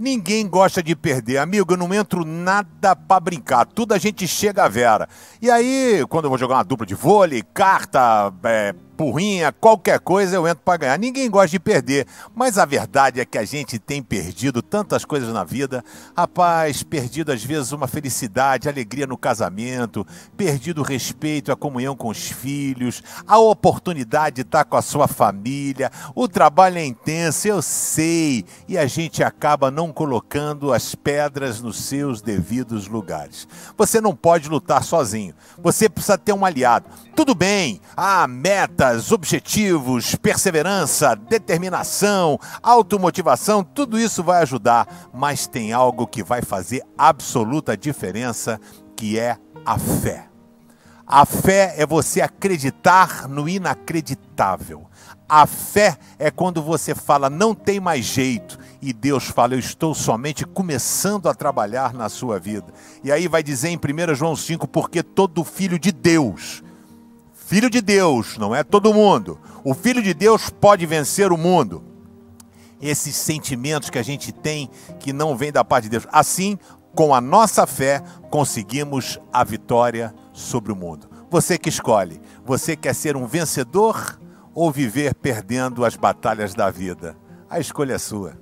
Ninguém gosta de perder. Amigo, eu não entro nada para brincar. Tudo a gente chega a vera. E aí, quando eu vou jogar uma dupla de vôlei, carta, é, porrinha, qualquer coisa eu entro para ganhar. Ninguém gosta de perder, mas a verdade é que a gente tem perdido tantas coisas na vida. Rapaz, perdido às vezes uma felicidade, alegria no casamento, perdido o respeito, a comunhão com os filhos, a oportunidade de estar com a sua família. O trabalho é intenso, eu sei, e a gente acaba não colocando as pedras nos seus devidos lugares. Você não pode lutar sozinho. Você precisa ter um aliado. Tudo bem, a meta metas, objetivos, perseverança, determinação, automotivação, tudo isso vai ajudar, mas tem algo que vai fazer absoluta diferença, que é a fé. A fé é você acreditar no inacreditável. A fé é quando você fala, não tem mais jeito, e Deus fala, eu estou somente começando a trabalhar na sua vida. E aí vai dizer em 1 João 5, porque todo filho de Deus Filho de Deus, não é todo mundo. O Filho de Deus pode vencer o mundo. Esses sentimentos que a gente tem que não vem da parte de Deus. Assim, com a nossa fé, conseguimos a vitória sobre o mundo. Você que escolhe. Você quer ser um vencedor ou viver perdendo as batalhas da vida? A escolha é sua.